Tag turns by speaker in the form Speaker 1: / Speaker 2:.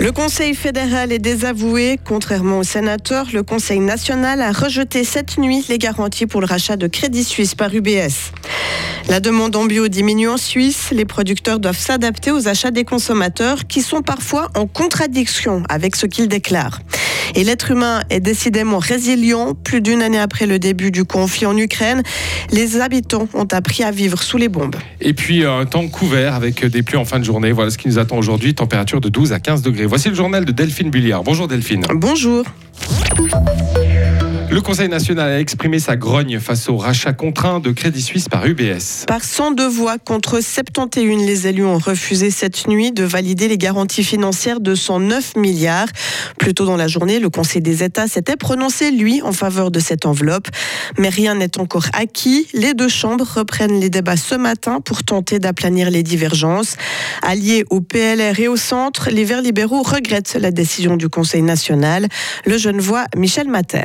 Speaker 1: Le Conseil fédéral est désavoué. Contrairement aux sénateurs, le Conseil national a rejeté cette nuit les garanties pour le rachat de Crédit Suisse par UBS. La demande en bio diminue en Suisse. Les producteurs doivent s'adapter aux achats des consommateurs qui sont parfois en contradiction avec ce qu'ils déclarent. Et l'être humain est décidément résilient. Plus d'une année après le début du conflit en Ukraine, les habitants ont appris à vivre sous les bombes.
Speaker 2: Et puis un temps couvert avec des pluies en fin de journée. Voilà ce qui nous attend aujourd'hui. Température de 12 à 15 degrés. Voici le journal de Delphine Bulliard. Bonjour Delphine.
Speaker 1: Bonjour.
Speaker 2: Le Conseil national a exprimé sa grogne face au rachat contraint de Crédit Suisse par UBS.
Speaker 1: Par 102 voix contre 71, les élus ont refusé cette nuit de valider les garanties financières de 109 milliards. Plus tôt dans la journée, le Conseil des États s'était prononcé, lui, en faveur de cette enveloppe. Mais rien n'est encore acquis. Les deux chambres reprennent les débats ce matin pour tenter d'aplanir les divergences. Alliés au PLR et au centre, les Verts libéraux regrettent la décision du Conseil national. Le jeune voix Michel Mater.